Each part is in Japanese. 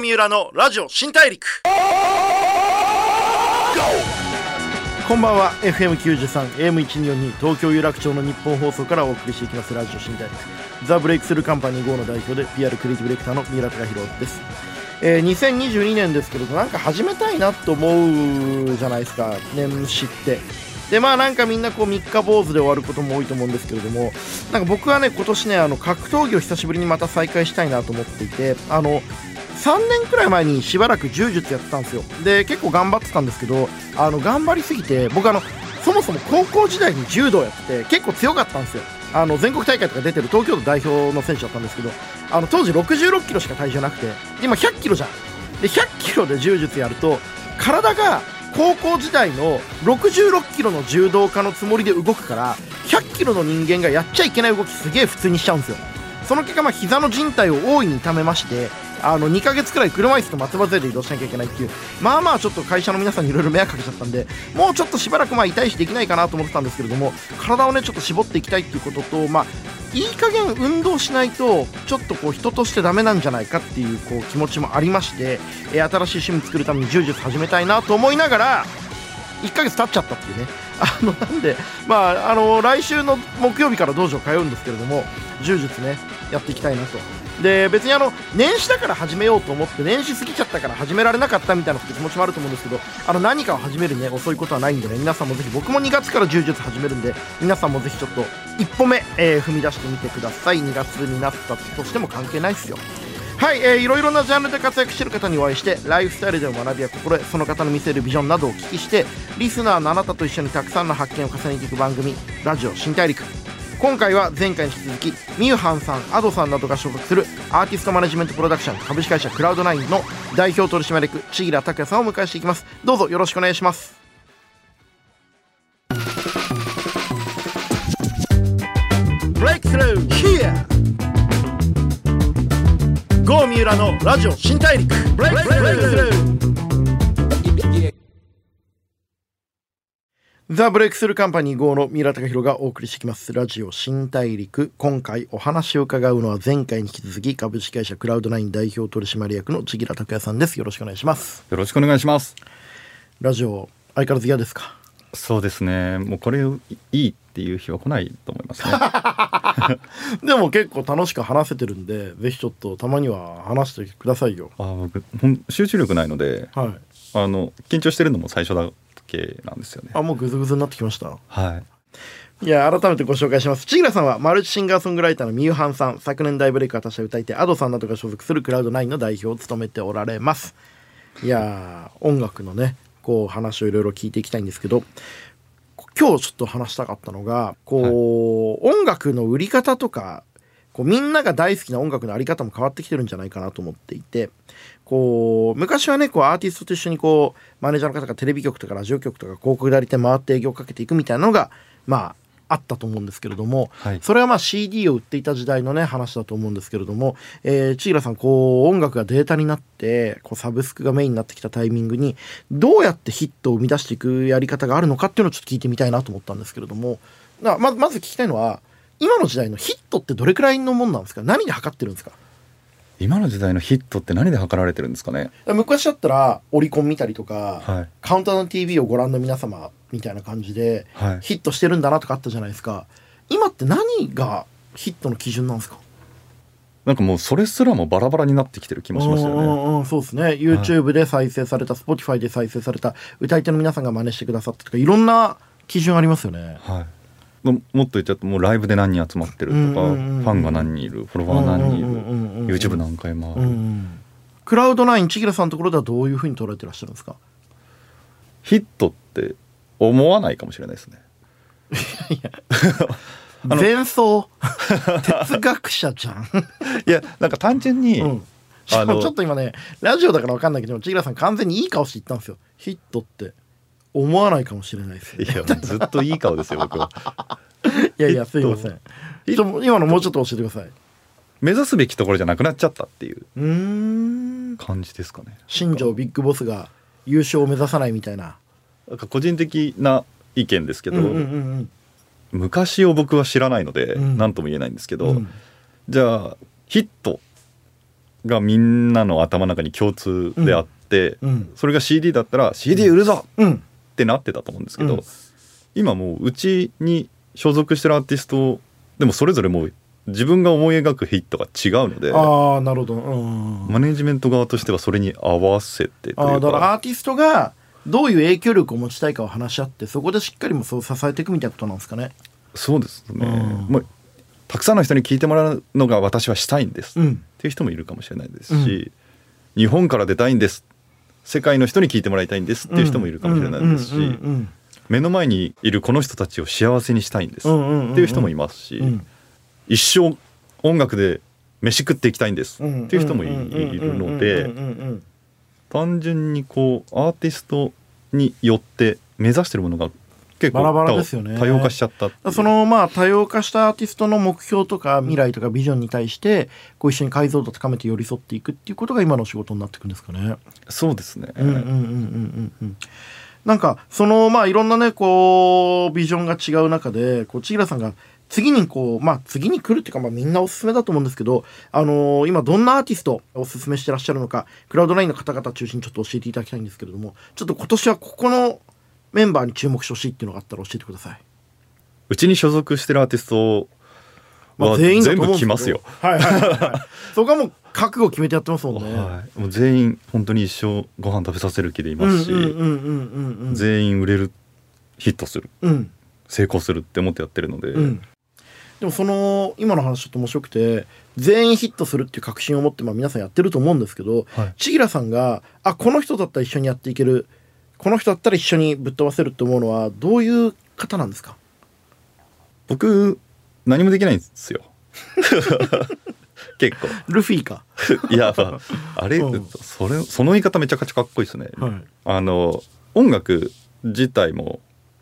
三浦のラジオ新大陸。こんばんは。FM93 AM1242 東京有楽町の日本放送からお送りしていきますラジオ新大陸。ザ・ブレイクスルーカンパニー GO の代表で PR クリエイティブディレクターの三浦貴弘です。えー、2022年ですけどなんか始めたいなと思うじゃないですか年始って。でまあなんかみんなこう三日坊主で終わることも多いと思うんですけれどもなんか僕はね今年ねあの格闘技を久しぶりにまた再開したいなと思っていてあの3年くらい前にしばらく柔術やってたんですよ。で結構頑張ってたんですけどあの頑張りすぎて僕あのそもそも高校時代に柔道やってて結構強かったんですよ。あの全国大会とか出てる東京都代表の選手だったんですけどあの当時66キロしか体重なくて今100キロじゃん。で100キロで柔術やると体が高校時代の66キロの柔道家のつもりで動くから100キロの人間がやっちゃいけない動きすげえ普通にしちゃうんですよ。その結果まあ膝の靭帯を大いに痛めましてあの2ヶ月くらい車椅子と松葉杖で移動しなきゃいけないっていうまあまあちょっと会社の皆さんにいろいろ迷惑かけちゃったんでもうちょっとしばらくまあ痛いしできないかなと思ってたんですけれども体をねちょっと絞っていきたいっていうこととまあいい加減運動しないとちょっとこう人としてダメなんじゃないかっていうこう気持ちもありまして、え新しい趣味作るために柔術始めたいなと思いながら1ヶ月経っちゃったっていうね。あのなんでまああの来週の木曜日から道場通うんですけれども柔術ねやっていきたいなと。で別にあの年始だから始めようと思って年始過ぎちゃったから始められなかったみたいな気持ちもあると思うんですけどあの何かを始めるね遅いことはないんでね皆さんもぜひ僕も2月から柔術始めるんで皆さんもぜひちょっと一歩目、えー、踏み出してみてください。2月になったとしても関係ないですよ。はい、えー、いろいろなジャンルで活躍している方にお会いしてライフスタイルでの学びや心得その方の見せるビジョンなどをお聞きしてリスナーのあなたと一緒にたくさんの発見を重ねていく番組「ラジオ新大陸」今回は前回に引き続きミューハンさんアドさんなどが所属するアーティストマネジメントプロダクション株式会社クラウドナインの代表取締役千木拓也さんをお迎えしていきます。どうぞよろしくお願いします。ブレイクスルー Here! ゴー三浦のラジオ新大陸。ブレイクスルーザ・ブレイクスルーカンパニー GO の三浦貴弘がお送りしてきます。ラジオ新大陸。今回お話を伺うのは前回に引き続き株式会社クラウドナイン代表取締役の千木拓也さんです。よろしくお願いします。よろしくお願いします。ラジオ相変わらず嫌ですか？そうですね。もうこれいいっていう日は来ないと思いますね。でも結構楽しく話せてるんでぜひちょっとたまには話してくださいよ。あ僕集中力ないので、はい、あの緊張してるのも最初だけなんですよね。あもうグズグズになってきました。はい。いや改めてご紹介します。千倉さんはマルチシンガーソングライターのミューハンさん。昨年大ブレイクを果たした歌い手 Ado さんなどが所属するクラウドナインの代表を務めておられます。いや音楽のねこう話をいろいろ聞いていきたいんですけど今日ちょっと話したかったのがこう、はい、音楽の売り方とかこうみんなが大好きな音楽のあり方も変わってきてるんじゃないかなと思っていてこう昔はねこうアーティストと一緒にこうマネージャーの方がテレビ局とかラジオ局とか広告代理店回って営業をかけていくみたいなのがまああったと思うんですけれども、はい、それはまあ CD を売っていた時代のね話だと思うんですけれども、えー、千浦さんこう音楽がデータになってこうサブスクがメインになってきたタイミングにどうやってヒットを生み出していくやり方があるのかっていうのをちょっと聞いてみたいなと思ったんですけれどもままず聞きたいのは今の時代のヒットってどれくらいのもんなんですか？何で測ってるんですか？今の時代のヒットって何で測られてるんですかね？昔だったらオリコン見たりとか、はい、カウントダウン TV をご覧の皆様みたいな感じで、はい、ヒットしてるんだなとかあったじゃないですか今って何がヒットの基準なんですか？なんかもうそれすらもバラバラになってきてる気もしますよね。そうですね。YouTube で再生された、はい、Spotify で再生された歌い手の皆さんが真似してくださったとかいろんな基準ありますよね。はい。もっと言っちゃうともうライブで何人集まってるとか、ファンが何人いるフォロワー何人いる YouTube 何回もある、クラウドナイン千木さんのところではどういうふうに捉えてらっしゃるんですか？ヒットって思わないかもしれないですね。いや。前奏？哲学者じゃん。いやなんか単純に、うん、あのちょっと今ねラジオだから分かんないけど千木さん完全にいい顔して言ったんですよ。ヒットって思わないかもしれないですいやずっといい顔ですよ僕は。いやいやすいません。今のもうちょっと教えてください。目指すべきところじゃなくなっちゃったっていう感じですかね。新庄ビッグボスが優勝を目指さないみたいな。なんか個人的な意見ですけど、昔を僕は知らないので何、うん、とも言えないんですけど、うん、じゃあヒットがみんなの頭の中に共通であって、うん。それが CD だったら CD 売るぞうんってなってたと思うんですけど、うん。今もううちに所属してるアーティストでもそれぞれもう自分が思い描くヒットが違うのでああなるほど。うん。マネジメント側としてはそれに合わせてとあいうか。ーだからアーティストがどういう影響力を持ちたいかを話し合ってそこでしっかりもそう支えていくみたいなことなんですかね。そうですね、うん。まあ、たくさんの人に聞いてもらうのが私はしたいんです、っうんていう人もいるかもしれないですし、日本から出たいんです世界の人に聞いてもらいたいんですっていう人もいるかもしれないですし、目の前にいるこの人たちを幸せにしたいんです。っていう人もいますし、一生音楽で飯食っていきたいんですうん。っていう人もいいるので単純にこうアーティストによって目指してるものが結構バラバラですよね。多様化しちゃったそのまあ多様化したアーティストの目標とか未来とかビジョンに対してこう一緒に解像度を高めて寄り添っていくっていうことが今の仕事になっていくんですかね。そうですね、うんうんうんうんうんうん。なんかそのまあいろんなねこうビジョンが違う中でこう千平さんが次にこうまあ次に来るっていうかまあみんなおすすめだと思うんですけどあのー今どんなアーティストをおすすめしてらっしゃるのかクラウドラインの方々中心にちょっと教えていただきたいんですけれどもちょっと今年はここのメンバーに注目してほしいっていうのがあったら教えてください。うちに所属してるアーティストはまあ、全員全部来ますよ。はいはいはい、はい。そこはもう覚悟決めてやってますもんね。はい、もう全員本当に一生ご飯食べさせる気でいますし。全員売れるヒットするうん成功するって思ってやってるので、うん。でもその今の話ちょっと面白くて全員ヒットするっていう確信を持ってまあ皆さんやってると思うんですけど、はい千平さんがあこの人だったら一緒にやっていけるこの人だったら一緒にぶっ飛ばせるって思うのはどういう方なんですか？僕何もできないんですよ。結構。ルフィか。いや、まあ、あれ、うん。それその言い方めちゃくちゃかっこいいですね、はい。あの音楽自体も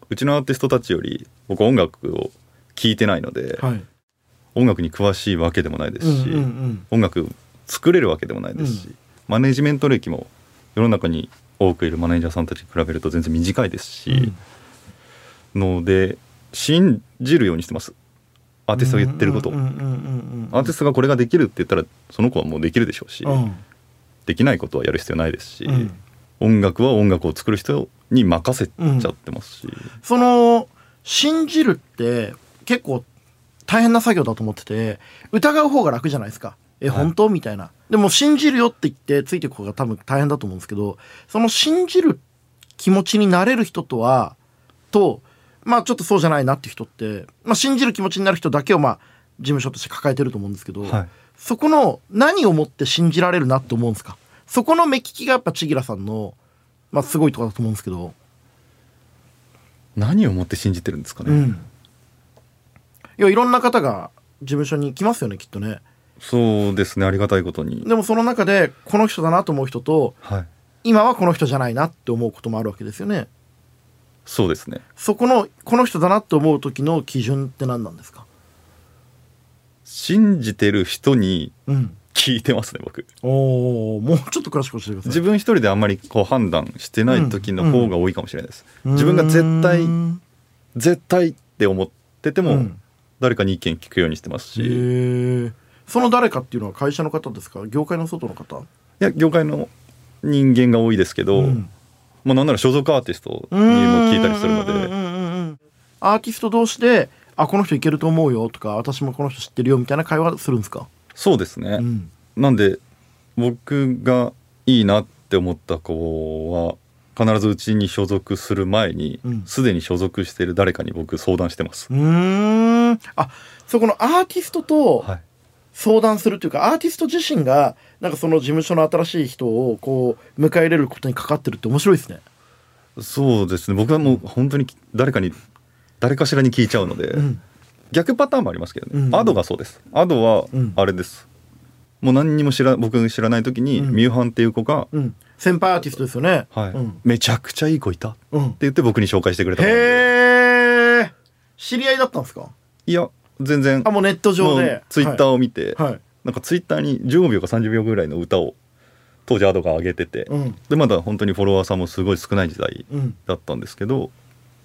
うちのアーティストたちより僕音楽を聴いてないので、はい。音楽に詳しいわけでもないですし、うんうん音楽作れるわけでもないですし、うマネジメント歴も世の中に多くいるマネージャーさんたちに比べると全然短いですし、ので信じるようにしてます。アーティストが言ってることアーティストがこれができるって言ったらその子はもうできるでしょうし、うん。できないことはやる必要ないですし、うん。音楽は音楽を作る人に任せちゃってますし、その信じるって結構大変な作業だと思ってて疑う方が楽じゃないですかえはい。本当？みたいな。でも信じるよって言ってついていく方が多分大変だと思うんですけどその信じる気持ちになれる人とはとまあちょっとそうじゃないなって人って、まあ、信じる気持ちになる人だけをまあ事務所として抱えてると思うんですけど、はい。そこの何をもって信じられるなって思うんですか？そこの目利きがやっぱ千吉さんの、まあ、すごいところだと思うんですけど。何をもって信じてるんですかね、うん、いやいろんな方が事務所に来ますよねきっとねそうですねありがたいことに、でもその中でこの人だなと思う人とはい。今はこの人じゃないなって思うこともあるわけですよね。そうですね。そこのこの人だなって思う時の基準って何なんですか？信じてる人にうん。聞いてますね僕。おおもうちょっと詳しく教えてください。自分一人であんまりこう判断してない時の方が多いかもしれないです、うん。自分が絶対うん絶対って思ってても、うん。誰かに意見聞くようにしてますへし、その誰かっていうのは会社の方ですか？業界の外の方？や業界の人間が多いですけど、うん。まあなんなら所属アーティストにも聞いたりするので、うんうんうんうんうんアーティスト同士であこの人いけると思うよとか私もこの人知ってるよみたいな会話するんですか、そうですね、うん。なんで僕がいいなって思った子は必ずうちに所属する前にうん。すで、に所属している誰かに僕相談してます、うーん。あそこのアーティストとはい、相談するというか、アーティスト自身がなんかその事務所の新しい人をこう迎え入れることにかかってるって面白いですね。そうですね。僕はもう本当に誰かに誰かしらに聞いちゃうので、うん。逆パターンもありますけどね、うん。アドがそうです。アドはうん。あれです、もう何にも知ら僕が知らない時に、うん。ミューハンっていう子が、うん、先輩アーティストですよね。はい。うん。めちゃくちゃいい子いたってうん、言って僕に紹介してくれたへえ知り合いだったんですか？いや全然あもうネット上で。ツイッターを見て、はい、はい。なんかツイッターに15秒か30秒ぐらいの歌を当時アドが上げてて、うん。でまだ本当にフォロワーさんもすごい少ない時代うん。だったんですけど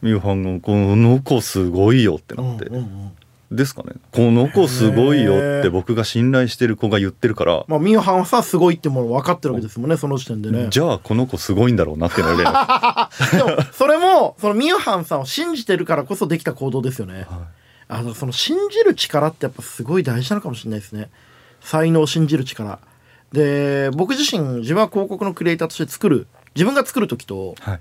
ミューハンが「この子すごいよ」ってなって、うんうんですかね。この子すごいよって僕が信頼してる子が言ってるから。まあミュハンさすごいってもの分かってるわけですもんねその時点でね。じゃあこの子すごいんだろうなっていうのが例でもそれもそのミュハンさんを信じてるからこそできた行動ですよね、はあのその信じる力ってやっぱすごい大事なのかもしれないですね。才能を信じる力。で僕自身自分は広告のクリエイターとして作る自分が作る時とはい。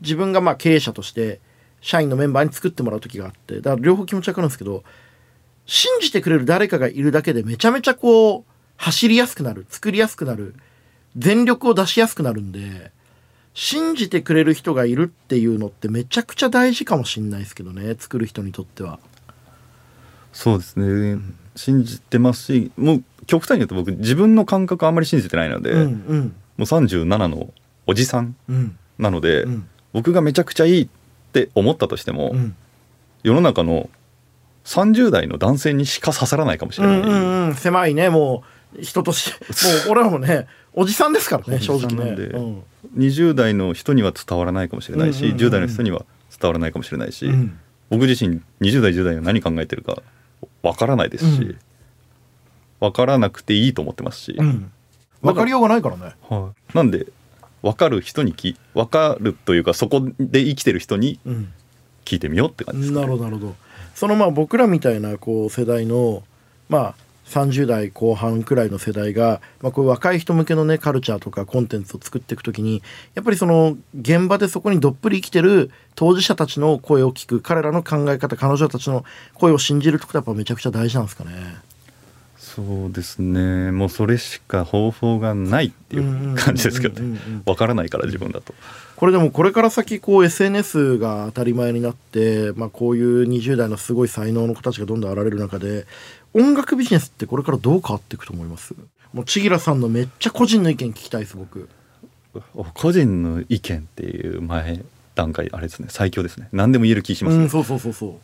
自分がまあ経営者として社員のメンバーに作ってもらう時があってだから両方気持ちわかるんですけど信じてくれる誰かがいるだけでめちゃめちゃこう走りやすくなる作りやすくなる全力を出しやすくなるんで信じてくれる人がいるっていうのってめちゃくちゃ大事かもしんないですけどね作る人にとっては。そうですね、信じてますしもう極端に言うと僕自分の感覚あんまり信じてないので、うんうん。もう37のおじさんうん。なので、うん。僕がめちゃくちゃいいって思ったとしても、うん。世の中の30代の男性にしか刺さらないかもしれない、うんうんうん。狭いねもう人として もう俺らもねおじさんですからね正直ね。うん。20代の人には伝わらないかもしれないし、うんうんうんうん。10代の人には伝わらないかもしれないし、うん。僕自身20代10代が何考えてるかわからないですし、うん。わからなくていいと思ってますし、うん。分かりようがないからね。はい。なんで分かる人にき分かるというかそこで生きてる人にうん。聞いてみようって感じですか、なね、るほどなるほど。そのまあ僕らみたいなこう世代のまあ30代後半くらいの世代が、まあ、こう若い人向けのねカルチャーとかコンテンツを作っていくときにやっぱりその現場でそこにどっぷり生きてる当事者たちの声を聞く彼らの考え方彼女たちの声を信じるってことはやっぱめちゃくちゃ大事なんですかね。そうですね。もうそれしか方法がないっていう感じですけどね。分からないから自分だと。これでもこれから先こう SNS が当たり前になって、まあ、こういう20代のすごい才能の子たちがどんどん現れる中で音楽ビジネスってこれからどう変わっていくと思います？もう千吉さんのめっちゃ個人の意見聞きたいです僕。個人の意見っていう前段階あれですね。最強ですね。何でも言える気します、ね。うんそうそうそうそう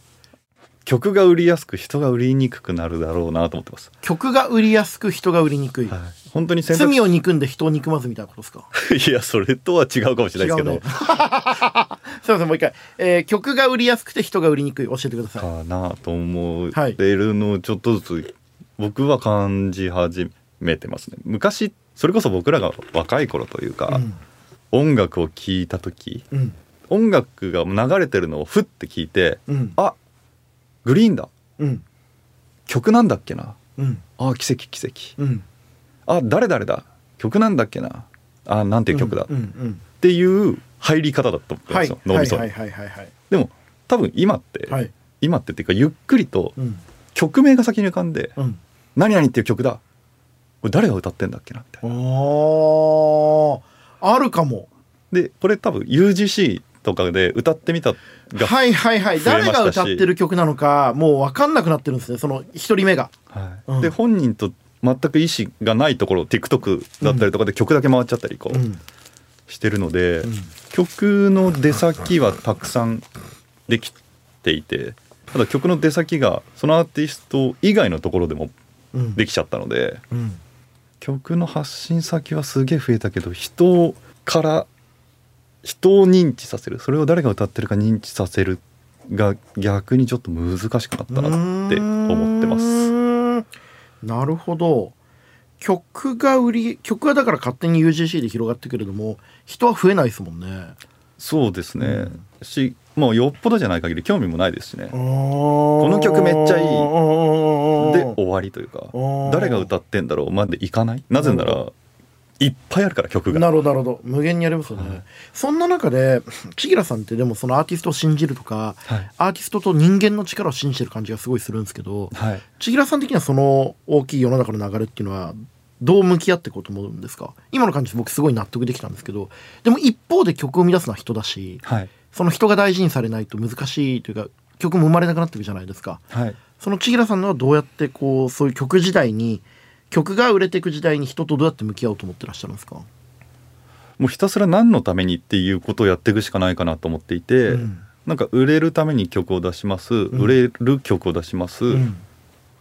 曲が売りやすく人が売りにくくなるだろうなと思ってます、曲が売りやすく人が売りにくい、はい、本当に罪を憎んで人を憎まずみたいなことですか？いやそれとは違うかもしれないですけど、ね。すいませんもう一回、えー曲が売りやすくて人が売りにくい。教えてください。かなと思はいってるのをちょっとずつ僕は感じ始めてますね。昔それこそ僕らが若い頃というか、音楽を聴いた時うんうん。音楽が流れてるのをふって聞いてうん。あグリーンだ。うん。曲なんだっけな。うん。あ奇跡奇跡。うん。あ誰々だ？曲なんだっけな。あなんていう曲だ、っていう入り方だと思ってはいますよ、脳みそでも多分今って、はい。今ってっていうかゆっくりとうん。曲名が先に浮かんでうん「何々っていう曲だ。これ誰が歌ってんだっけな」みたいな。あああるかも。でこれ多分 UGC とかで歌ってみたが、はいはいはい。誰が歌ってる曲なのかもう分かんなくなってるんですね。その一人目が。はい。うん。で本人と全く意思がないところ TikTok だったりとかで曲だけ回っちゃったりこう、うん。してるので、ん。曲の出先はたくさんできていてただ曲の出先がそのアーティスト以外のところでもうん。できちゃったのでうん。曲の発信先はすげえ増えたけど人から人を認知させる。それを誰が歌ってるか認知させるが逆にちょっと難しくなったなって思ってます。すなるほど。曲が売り曲はだから勝手に UGC で広がってくれども人は増えないですもんね。そうですね、うん。しもうよっぽどじゃない限り興味もないですしね、この曲めっちゃいい。でで終わりというかー。誰が歌ってんだろう。までいかない。なぜならいっぱいあるから曲が。なるほどなるほど。無限にありますよね、はい。そんな中で千吉さんってでもそのアーティストを信じるとかはい。アーティストと人間の力を信じてる感じがすごいするんですけどはい。千吉さん的にはその大きい世の中の流れっていうのはどう向き合っていこうと思うんですか？今の感じ僕すごい納得できたんですけどでも一方で曲を生み出すのは人だしはい。その人が大事にされないと難しいというか曲も生まれなくなっていくじゃないですか。はい。その千吉さんのはどうやってこうそういう曲時代に曲が売れていく時代に人とどうやって向き合おうと思ってらっしゃるんですか、もうひたすら何のためにっていうことをやっていくしかないかなと思っていて、うん。なんか売れるために曲を出します、ん。売れる曲を出します、うん。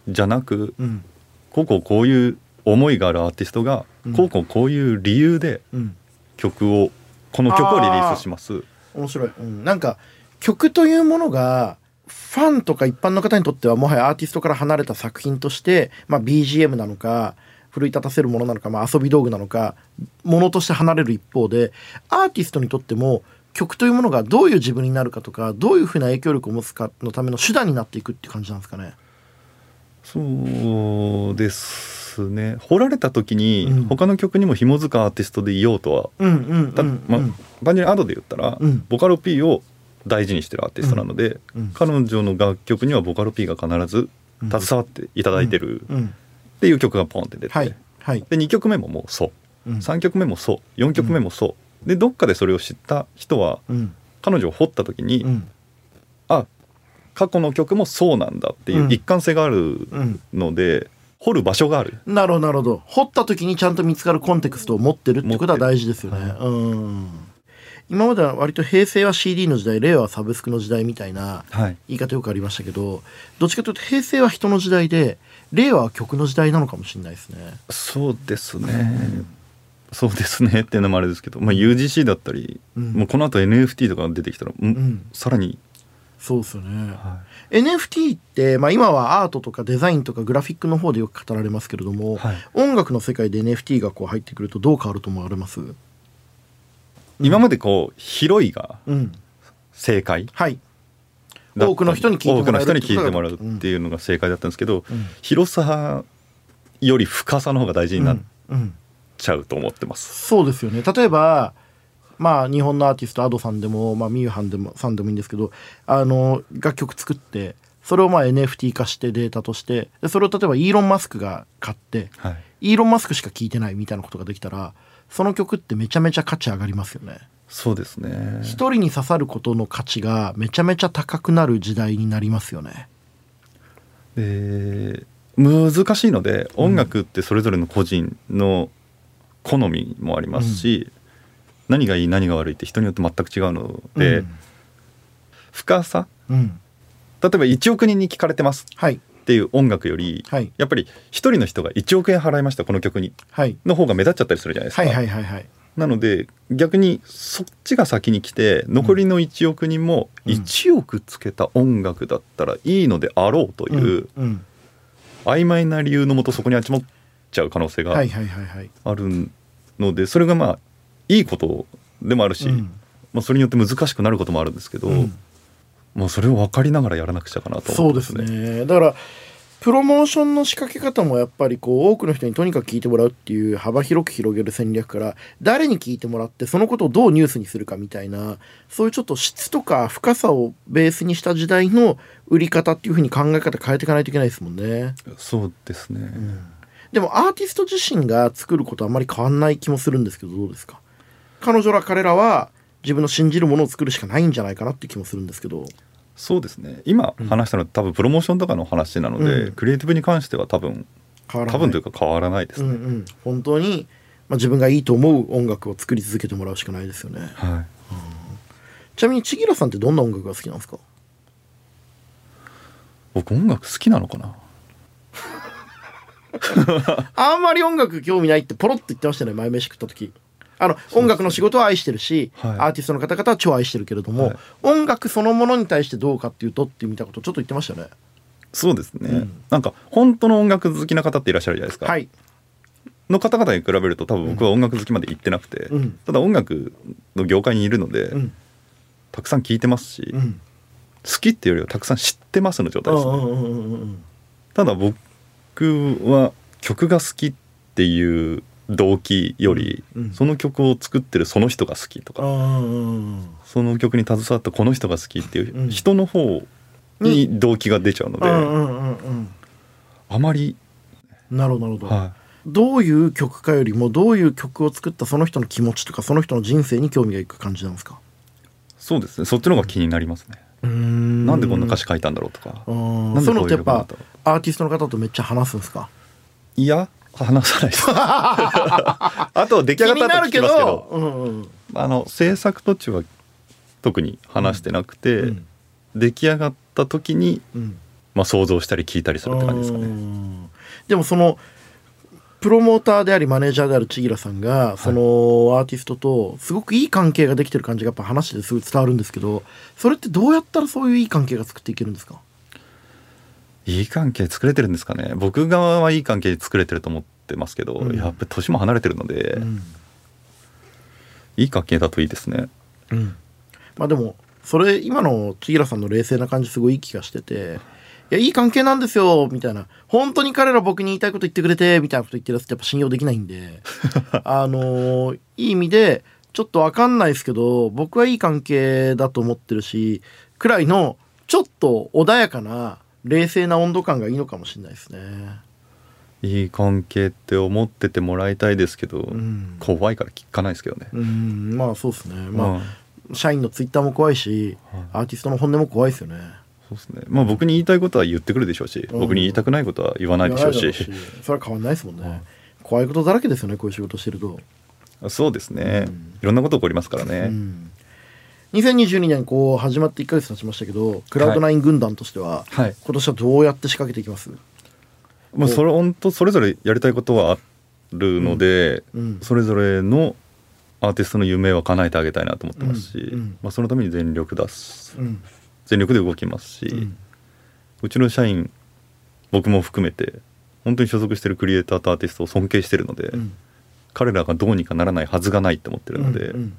じゃなくうん。こうこうこういう思いがあるアーティストが、うん。こうこうこういう理由でうん。曲をこの曲をリリースします。面白い、うん、なんか曲というものがファンとか一般の方にとってはもはやアーティストから離れた作品として、まあ、BGM なのか奮い立たせるものなのか、まあ、遊び道具なのかものとして離れる一方でアーティストにとっても曲というものがどういう自分になるかとかどういうふうな影響力を持つかのための手段になっていくって感じなんですかね。そうですね。掘られた時にうん。他の曲にも紐づくアーティストでいようとは、単純にアドで言ったら、うん。ボカロ P を大事にしてるアーティストなので、うん。彼女の楽曲にはボカロ P が必ず携わっていただいてるうん。っていう曲がポンって出て、はい。はい。で2曲目ももうそう。うん。3曲目もそう。4曲目もそう、でどっかでそれを知った人はうん。彼女を掘った時に、うん。あ過去の曲もそうなんだっていううん。一貫性があるうん。ので、掘る場所がある。なるほどなるほど。掘った時にちゃんと見つかるコンテクストを持ってるってことは大事ですよね、持ってうん今までは割と平成は CD の時代令和はサブスクの時代みたいなはい。言い方よくありましたけどどっちかというと平成は人の時代で令和は曲の時代なのかもしれないですね。そうですね、そうですねっていうのもあれですけど、まあ、UGC だったり、うん。もうこの後 NFT とか出てきたら、うんうん。さらに、そうですよね、は NFT って、まあ、今はアートとかデザインとかグラフィックの方でよく語られますけれども、はい。音楽の世界で NFT がこう入ってくるとどう変わると思われます？今までこう広いがうん。正解？はい。多くの人に聞いてもらうっていうのが正解だったんですけど、うん。広さより深さの方が大事になっちゃうと思ってます、そうですよね。例えばまあ日本のアーティスト Ado さんでも、まあ、ミューハンでもさんでもいいんですけどあの楽曲作ってそれをまあ NFT 化してデータとしてでそれを例えばイーロン・マスクが買ってはい、イーロン・マスクしか聴いてないみたいなことができたらその曲ってめちゃめちゃ価値上がりますよね。そうですね。一人に刺さることの価値がめちゃめちゃ高くなる時代になりますよね。で難しいので音楽ってそれぞれの個人の好みもありますし、何がいい何が悪いって人によって全く違うので、深さ？うん、例えば1億人に聞かれてます。はいっていう音楽より、はい。やっぱり一人の人が1億円払いましたこの曲に。はい。の方が目立っちゃったりするじゃないですか。はいはいはいはい。なので逆にそっちが先に来て残りの1億人もうん。1億つけた音楽だったらいいのであろうといううん。うん。曖昧な理由のもとそこに集まっちゃう可能性があるのでそれがまあいいことでもあるし、うん。まあ、それによって難しくなることもあるんですけど、うんもうそれを分かりながらやらなくちゃかなとそうですね。ねだからプロモーションの仕掛け方もやっぱりこう多くの人にとにかく聞いてもらうっていう幅広く広げる戦略から誰に聞いてもらってそのことをどうニュースにするかみたいなそういうちょっと質とか深さをベースにした時代の売り方っていうふうに考え方変えていかないといけないですもんね。そうですね、でもアーティスト自身が作ることはあまり変わんない気もするんですけどどうですか？彼女ら彼らは自分の信じるものを作るしかないんじゃないかなって気もするんですけどそうですね。今話したのは多分プロモーションとかの話なので、うん。クリエイティブに関しては多分変わらない。多分というか変わらないですね。うんうん、本当に、まあ、自分がいいと思う音楽を作り続けてもらうしかないですよね。はい。ちなみに千吉さんってどんな音楽が好きなんですか？僕音楽好きなのかな？あんまり音楽興味ないってポロッと言ってましたね前飯食った時あの音楽の仕事は愛してるし、はい。アーティストの方々は超愛してるけれども、はい。音楽そのものに対してどうかっていうとってみたことちょっと言ってましたね。そうですね、うん。なんか本当の音楽好きな方っていらっしゃるじゃないですか、はい。の方々に比べると多分僕は音楽好きまで行ってなくて、うん。ただ音楽の業界にいるので、うん。たくさん聴いてますし、うん。好きっていうよりはたくさん知ってますの状態ですね、ただ僕は曲が好きっていう動機より、うんうん。その曲を作ってるその人が好きとか、うんその曲に携わったこの人が好きっていううん。人の方に動機が出ちゃうので、あまり、なるほどなるほど、はどういう曲かよりもどういう曲を作ったその人の気持ちとかその人の人生に興味がいく感じなんですか？い、そうですね。そっちの方が気になりますね、うん。なんでこんな歌詞書いたんだろうとか、うんなんでこういうのってやっぱアーティストの方とめっちゃ話すんですか？いや話さないです。あと出来上がった後聞きますけど。うんうんあの制作途中は特に話してなくて、うん。出来上がった時に、うん。まあ、想像したり聞いたりするって感じですかうね。ん。でもそのプロモーターでありマネージャーである千吉さんがそのアーティストとすごくいい関係ができてる感じがやっぱ話ですごい伝わるんですけどそれってどうやったらそういういい関係が作っていけるんですか？いい関係作れてるんですかね。僕側はいい関係作れてると思ってますけど、うん。やっぱり年も離れてるので、うん。いい関係だといいですね。うん、まあでもそれ今の千吉さんの冷静な感じすごいいい気がしてて「いやいい関係なんですよ」みたいな「本当に彼ら僕に言いたいこと言ってくれて」みたいなこと言ってるやつってやっぱ信用できないんで。あのーいい意味でちょっとわかんないですけど僕はいい関係だと思ってるしくらいのちょっと穏やかな冷静な温度感がいいのかもしれないですね。いい関係って思っててもらいたいですけど、うん。怖いから聞かないですけどね、うん。まあそうですね。まあ、うん。社員のツイッターも怖いしはい。アーティストの本音も怖いですよね。そうですね。まあ僕に言いたいことは言ってくるでしょうし、うん。僕に言いたくないことは言わないでしょうし。それは変わんないですもんね、はい。怖いことだらけですよねこういう仕事してると、そうですね、うん。いろんなこと起こりますからうね、ん、2022年こう始まって1ヶ月経ちましたけどクラウドナイン軍団としては、はい。今年はどうやって仕掛けていきます？まあそれ本当それぞれやりたいことはあるので、うんそれぞれのアーティストの夢は叶えてあげたいなと思ってますし、うんうん。まあ、そのために全力出す。うん。全力で動きますし、ううんちの社員僕も含めて本当に所属してるクリエイターとアーティストを尊敬してるので、うん。彼らがどうにかならないはずがないって思ってるので、うんうん。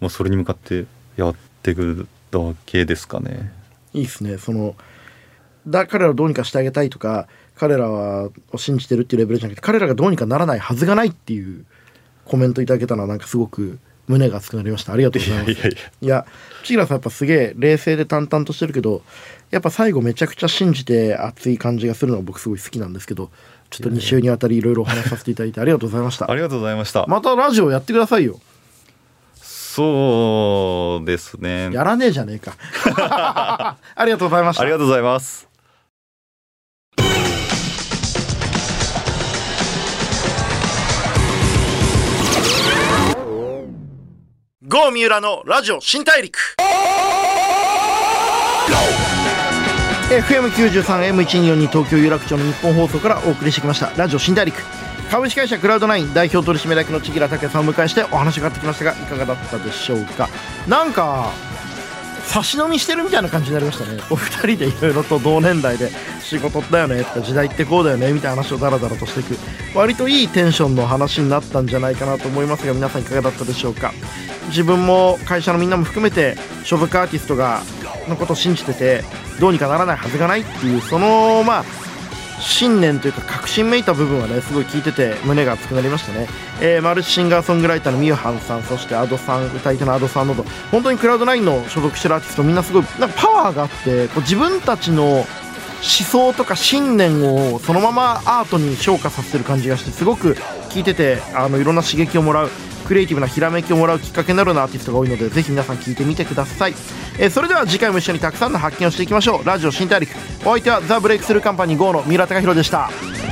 もうそれに向かってやっていくだけですかね。いいですね。そのだ彼らをどうにかしてあげたいとか彼らはを信じてるっていうレベルじゃなくて彼らがどうにかならないはずがないっていうコメントいただけたのはなんかすごく胸が熱くなりました。ありがとうございます。いやいや千倉さんやっぱすげえ冷静で淡々としてるけどやっぱ最後めちゃくちゃ信じて熱い感じがするのが僕すごい好きなんですけどちょっと2週にわたりいろいろお話しさせていただいてありがとうございました。ありがとうございました。またラジオやってくださいよそうですね。やらねえじゃねえか。ありがとうございました。ありがとうございます。郷三浦のラジオ新大陸。FM93M124 東京有楽町の日本放送からお送りしてきました。ラジオ新大陸株式会社クラウドナイン代表取締役の千木良武さんを迎えしてお話がかってきましたがいかがだったでしょうか？なんか差し飲みしてるみたいな感じになりましたね。お二人でいろいろと同年代で仕事だよねとか時代ってこうだよねみたいな話をダラダラとしていく割といいテンションの話になったんじゃないかなと思いますが皆さんいかがだったでしょうか？自分も会社のみんなも含めて所属アーティストがのことを信じててどうにかならないはずがないっていうそのまあ信念というか確信めいた部分はねすごい聞いてて胸が熱くなりましたね、えー、マルチシンガーソングライターのミューハンさんそしてアドさん歌い手のアドさんなど本当にクラウドナインの所属してるアーティストみんなすごいなんかパワーがあってこう自分たちの思想とか信念をそのままアートに昇華させてる感じがしてすごく聞いててあのいろんな刺激をもらう。クリエイティブなひらめきをもらうきっかけになるようなアーティストが多いのでぜひ皆さん聞いてみてください、えーそれでは次回も一緒にたくさんの発見をしていきましょう。ラジオ新大陸お相手はザ・ブレイクスルーカンパニー GO の三浦貴大でした。